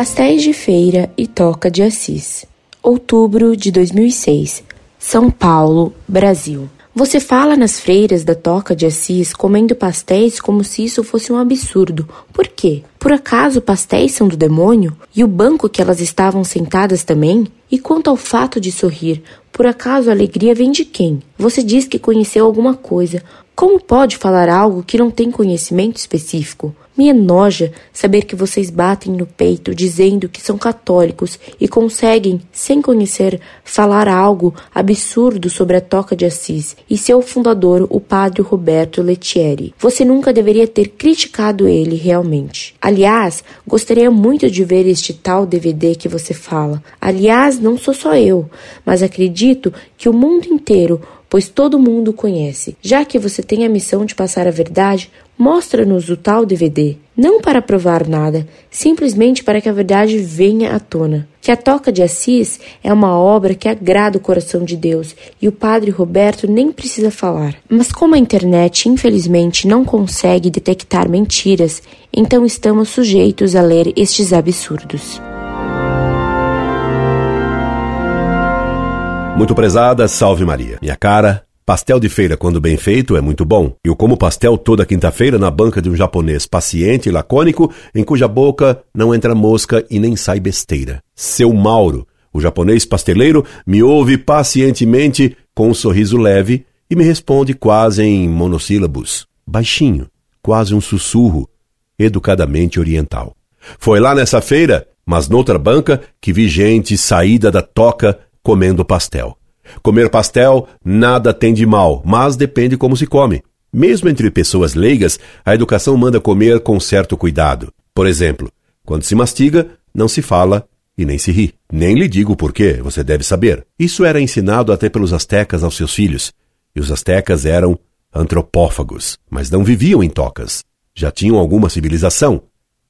Pastéis de Feira e Toca de Assis. Outubro de 2006. São Paulo, Brasil. Você fala nas freiras da Toca de Assis comendo pastéis como se isso fosse um absurdo. Por quê? Por acaso pastéis são do demônio? E o banco que elas estavam sentadas também? E quanto ao fato de sorrir, por acaso a alegria vem de quem? Você diz que conheceu alguma coisa. Como pode falar algo que não tem conhecimento específico? Me enoja saber que vocês batem no peito dizendo que são católicos e conseguem, sem conhecer, falar algo absurdo sobre a Toca de Assis e seu fundador, o padre Roberto Lettieri. Você nunca deveria ter criticado ele realmente. Aliás, gostaria muito de ver este tal DVD que você fala. Aliás, não sou só eu, mas acredito que o mundo inteiro pois todo mundo conhece. Já que você tem a missão de passar a verdade, mostra-nos o tal DVD. Não para provar nada, simplesmente para que a verdade venha à tona. Que a Toca de Assis é uma obra que agrada o coração de Deus e o Padre Roberto nem precisa falar. Mas como a internet infelizmente não consegue detectar mentiras, então estamos sujeitos a ler estes absurdos. Muito prezada, salve Maria. Minha cara, pastel de feira, quando bem feito, é muito bom. Eu como pastel toda quinta-feira na banca de um japonês paciente e lacônico, em cuja boca não entra mosca e nem sai besteira. Seu Mauro, o japonês pasteleiro, me ouve pacientemente com um sorriso leve e me responde quase em monossílabos, baixinho, quase um sussurro, educadamente oriental. Foi lá nessa feira, mas noutra banca, que vi gente saída da toca comendo pastel. Comer pastel nada tem de mal, mas depende como se come. Mesmo entre pessoas leigas, a educação manda comer com certo cuidado. Por exemplo, quando se mastiga, não se fala e nem se ri. Nem lhe digo por quê, você deve saber. Isso era ensinado até pelos astecas aos seus filhos. E os astecas eram antropófagos, mas não viviam em tocas. Já tinham alguma civilização,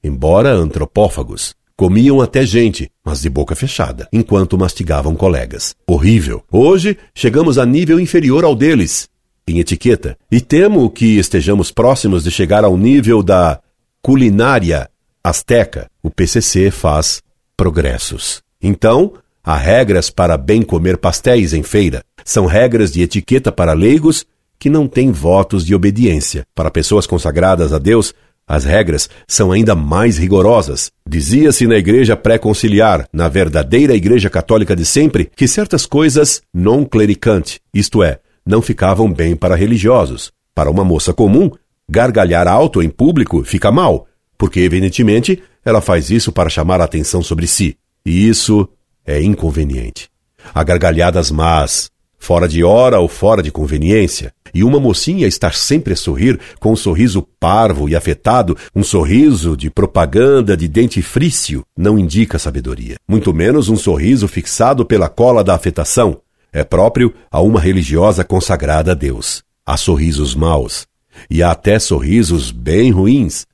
embora antropófagos. Comiam até gente, mas de boca fechada, enquanto mastigavam colegas. Horrível. Hoje, chegamos a nível inferior ao deles, em etiqueta, e temo que estejamos próximos de chegar ao nível da culinária asteca. O PCC faz progressos. Então, há regras para bem comer pastéis em feira. São regras de etiqueta para leigos que não têm votos de obediência. Para pessoas consagradas a Deus, as regras são ainda mais rigorosas. Dizia-se na igreja pré-conciliar, na verdadeira igreja católica de sempre, que certas coisas non clericante, isto é, não ficavam bem para religiosos. Para uma moça comum, gargalhar alto em público fica mal, porque evidentemente ela faz isso para chamar a atenção sobre si. E isso é inconveniente. Há gargalhadas más, fora de hora ou fora de conveniência, e uma mocinha estar sempre a sorrir com um sorriso parvo e afetado, um sorriso de propaganda de dente frício, não indica sabedoria. Muito menos um sorriso fixado pela cola da afetação. É próprio a uma religiosa consagrada a Deus. Há sorrisos maus, e há até sorrisos bem ruins,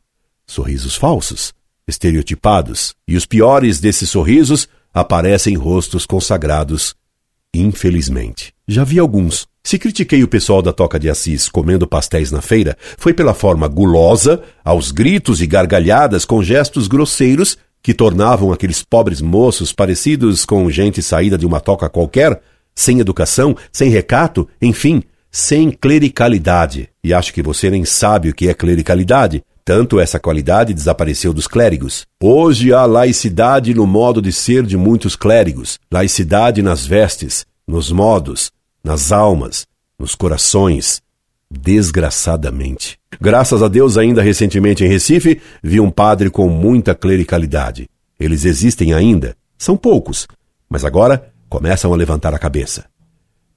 sorrisos falsos, estereotipados, e os piores desses sorrisos aparecem em rostos consagrados infelizmente. Já vi alguns. Se critiquei o pessoal da Toca de Assis comendo pastéis na feira, foi pela forma gulosa, aos gritos e gargalhadas com gestos grosseiros que tornavam aqueles pobres moços parecidos com gente saída de uma toca qualquer, sem educação, sem recato, enfim, sem clericalidade. E acho que você nem sabe o que é clericalidade. Tanto essa qualidade desapareceu dos clérigos. Hoje há laicidade no modo de ser de muitos clérigos, laicidade nas vestes, nos modos, nas almas, nos corações. Desgraçadamente. Graças a Deus, ainda recentemente em Recife, vi um padre com muita clericalidade. Eles existem ainda, são poucos, mas agora começam a levantar a cabeça.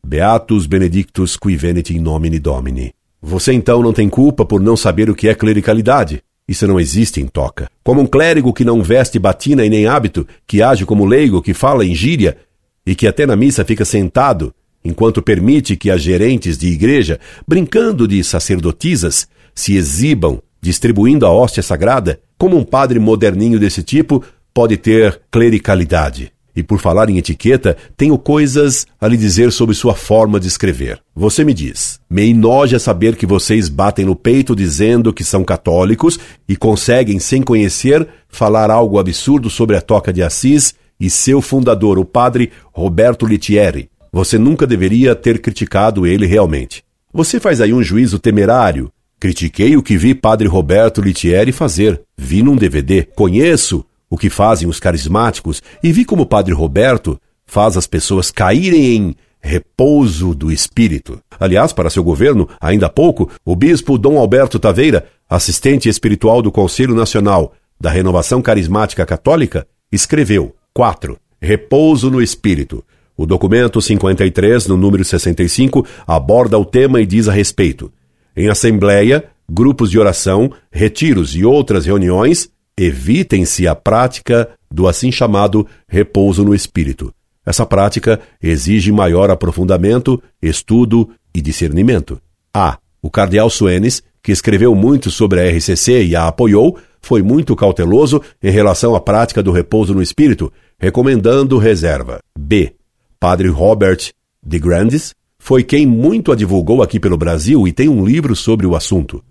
Beatus benedictus qui venit in nomine Domini. Você então não tem culpa por não saber o que é clericalidade. Isso não existe em toca. Como um clérigo que não veste batina e nem hábito, que age como leigo, que fala em gíria e que até na missa fica sentado, enquanto permite que as gerentes de igreja, brincando de sacerdotisas, se exibam distribuindo a hóstia sagrada, como um padre moderninho desse tipo pode ter clericalidade. E por falar em etiqueta, tenho coisas a lhe dizer sobre sua forma de escrever. Você me diz: me enoja saber que vocês batem no peito dizendo que são católicos e conseguem, sem conhecer, falar algo absurdo sobre a Toca de Assis e seu fundador, o padre Roberto Litieri. Você nunca deveria ter criticado ele realmente. Você faz aí um juízo temerário. Critiquei o que vi padre Roberto Litieri fazer. Vi num DVD. Conheço o que fazem os carismáticos, e vi como Padre Roberto faz as pessoas caírem em repouso do espírito. Aliás, para seu governo, ainda há pouco, o bispo Dom Alberto Taveira, assistente espiritual do Conselho Nacional da Renovação Carismática Católica, escreveu 4. Repouso no espírito. O documento 53, no número 65, aborda o tema e diz a respeito: em assembleia, grupos de oração, retiros e outras reuniões, evitem-se a prática do assim chamado repouso no espírito. Essa prática exige maior aprofundamento, estudo e discernimento. A. O cardeal Suenes, que escreveu muito sobre a RCC e a apoiou, foi muito cauteloso em relação à prática do repouso no espírito, recomendando reserva. B. Padre Robert de Grandes foi quem muito a divulgou aqui pelo Brasil e tem um livro sobre o assunto.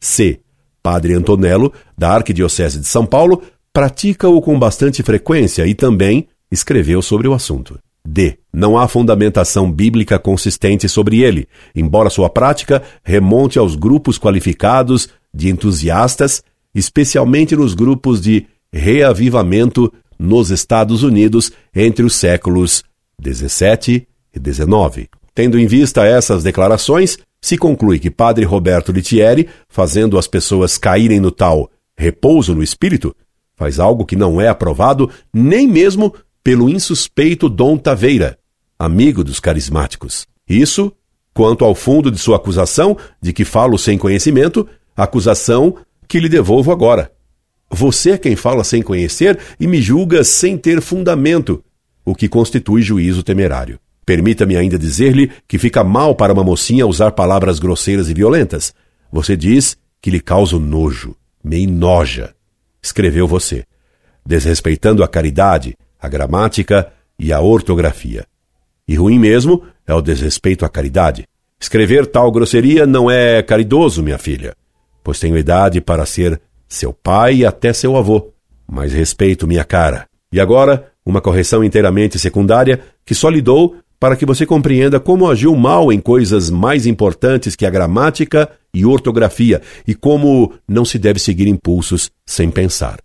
C. Padre Antonello, da Arquidiocese de São Paulo, pratica-o com bastante frequência e também escreveu sobre o assunto. D. Não há fundamentação bíblica consistente sobre ele, embora sua prática remonte aos grupos qualificados de entusiastas, especialmente nos grupos de reavivamento nos Estados Unidos entre os séculos 17 e 19. Tendo em vista essas declarações, se conclui que Padre Roberto Litieri, fazendo as pessoas caírem no tal repouso no espírito, faz algo que não é aprovado nem mesmo pelo insuspeito Dom Taveira, amigo dos carismáticos. Isso, quanto ao fundo de sua acusação, de que falo sem conhecimento, acusação que lhe devolvo agora. Você é quem fala sem conhecer e me julga sem ter fundamento, o que constitui juízo temerário. Permita-me ainda dizer-lhe que fica mal para uma mocinha usar palavras grosseiras e violentas. Você diz que lhe causa nojo, me enoja. Escreveu você, desrespeitando a caridade, a gramática e a ortografia. E ruim mesmo é o desrespeito à caridade. Escrever tal grosseria não é caridoso, minha filha, pois tenho idade para ser seu pai e até seu avô. Mas respeito minha cara. E agora, uma correção inteiramente secundária que só lhe dou para que você compreenda como agiu mal em coisas mais importantes que a gramática e ortografia e como não se deve seguir impulsos sem pensar.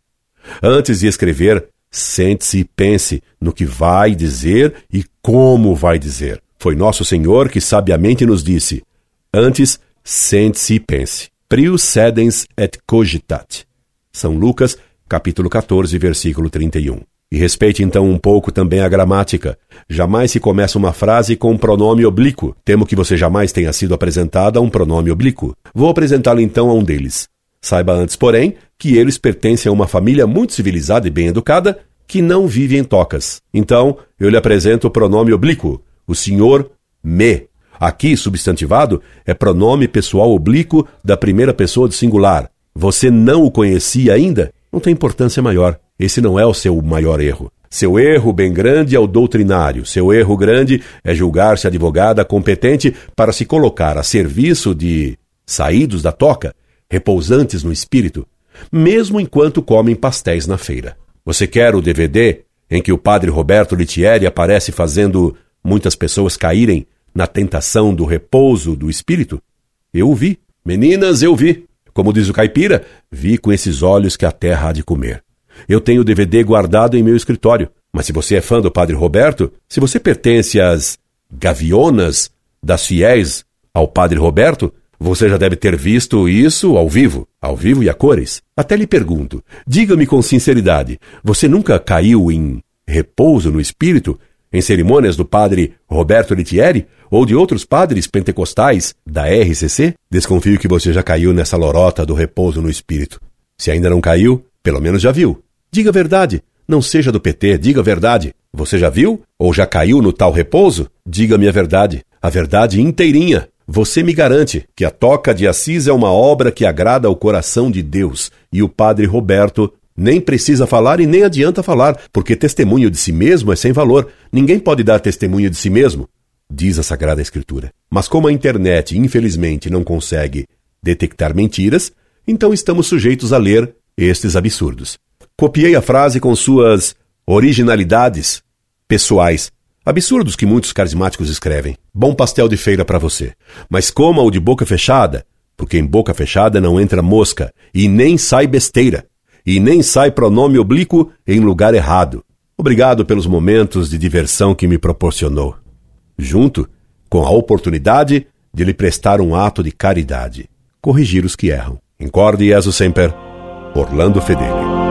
Antes de escrever, sente-se e pense no que vai dizer e como vai dizer. Foi nosso Senhor que sabiamente nos disse: Antes, sente-se e pense. Prius sedens et cogitat. São Lucas, capítulo 14, versículo 31. E respeite então um pouco também a gramática. Jamais se começa uma frase com um pronome oblíquo. Temo que você jamais tenha sido apresentado a um pronome oblíquo. Vou apresentá-lo então a um deles. Saiba antes, porém, que eles pertencem a uma família muito civilizada e bem educada que não vive em tocas. Então, eu lhe apresento o pronome oblíquo, o senhor me. Aqui, substantivado, é pronome pessoal oblíquo da primeira pessoa do singular. Você não o conhecia ainda? Não tem importância maior. Esse não é o seu maior erro. Seu erro bem grande é o doutrinário. Seu erro grande é julgar-se advogada competente para se colocar a serviço de saídos da toca, repousantes no espírito, mesmo enquanto comem pastéis na feira. Você quer o DVD em que o padre Roberto Litieri aparece fazendo muitas pessoas caírem na tentação do repouso do espírito? Eu vi. Meninas, eu vi. Como diz o caipira, vi com esses olhos que a terra há de comer. Eu tenho o DVD guardado em meu escritório. Mas se você é fã do Padre Roberto, se você pertence às gavionas das fiéis ao Padre Roberto, você já deve ter visto isso ao vivo, ao vivo e a cores. Até lhe pergunto, diga-me com sinceridade, você nunca caiu em repouso no espírito em cerimônias do padre Roberto Litieri ou de outros padres pentecostais da RCC? Desconfio que você já caiu nessa lorota do repouso no espírito. Se ainda não caiu, pelo menos já viu. Diga a verdade. Não seja do PT, diga a verdade. Você já viu? Ou já caiu no tal repouso? Diga-me a verdade. A verdade inteirinha. Você me garante que a Toca de Assis é uma obra que agrada ao coração de Deus e o padre Roberto Nem precisa falar e nem adianta falar, porque testemunho de si mesmo é sem valor. Ninguém pode dar testemunho de si mesmo, diz a Sagrada Escritura. Mas como a internet, infelizmente, não consegue detectar mentiras, então estamos sujeitos a ler estes absurdos. Copiei a frase com suas originalidades pessoais. Absurdos que muitos carismáticos escrevem. Bom pastel de feira para você. Mas coma-o de boca fechada, porque em boca fechada não entra mosca e nem sai besteira e nem sai pronome oblíquo em lugar errado. Obrigado pelos momentos de diversão que me proporcionou, junto com a oportunidade de lhe prestar um ato de caridade, corrigir os que erram. Incorde Jesus Semper, Orlando Fedeli.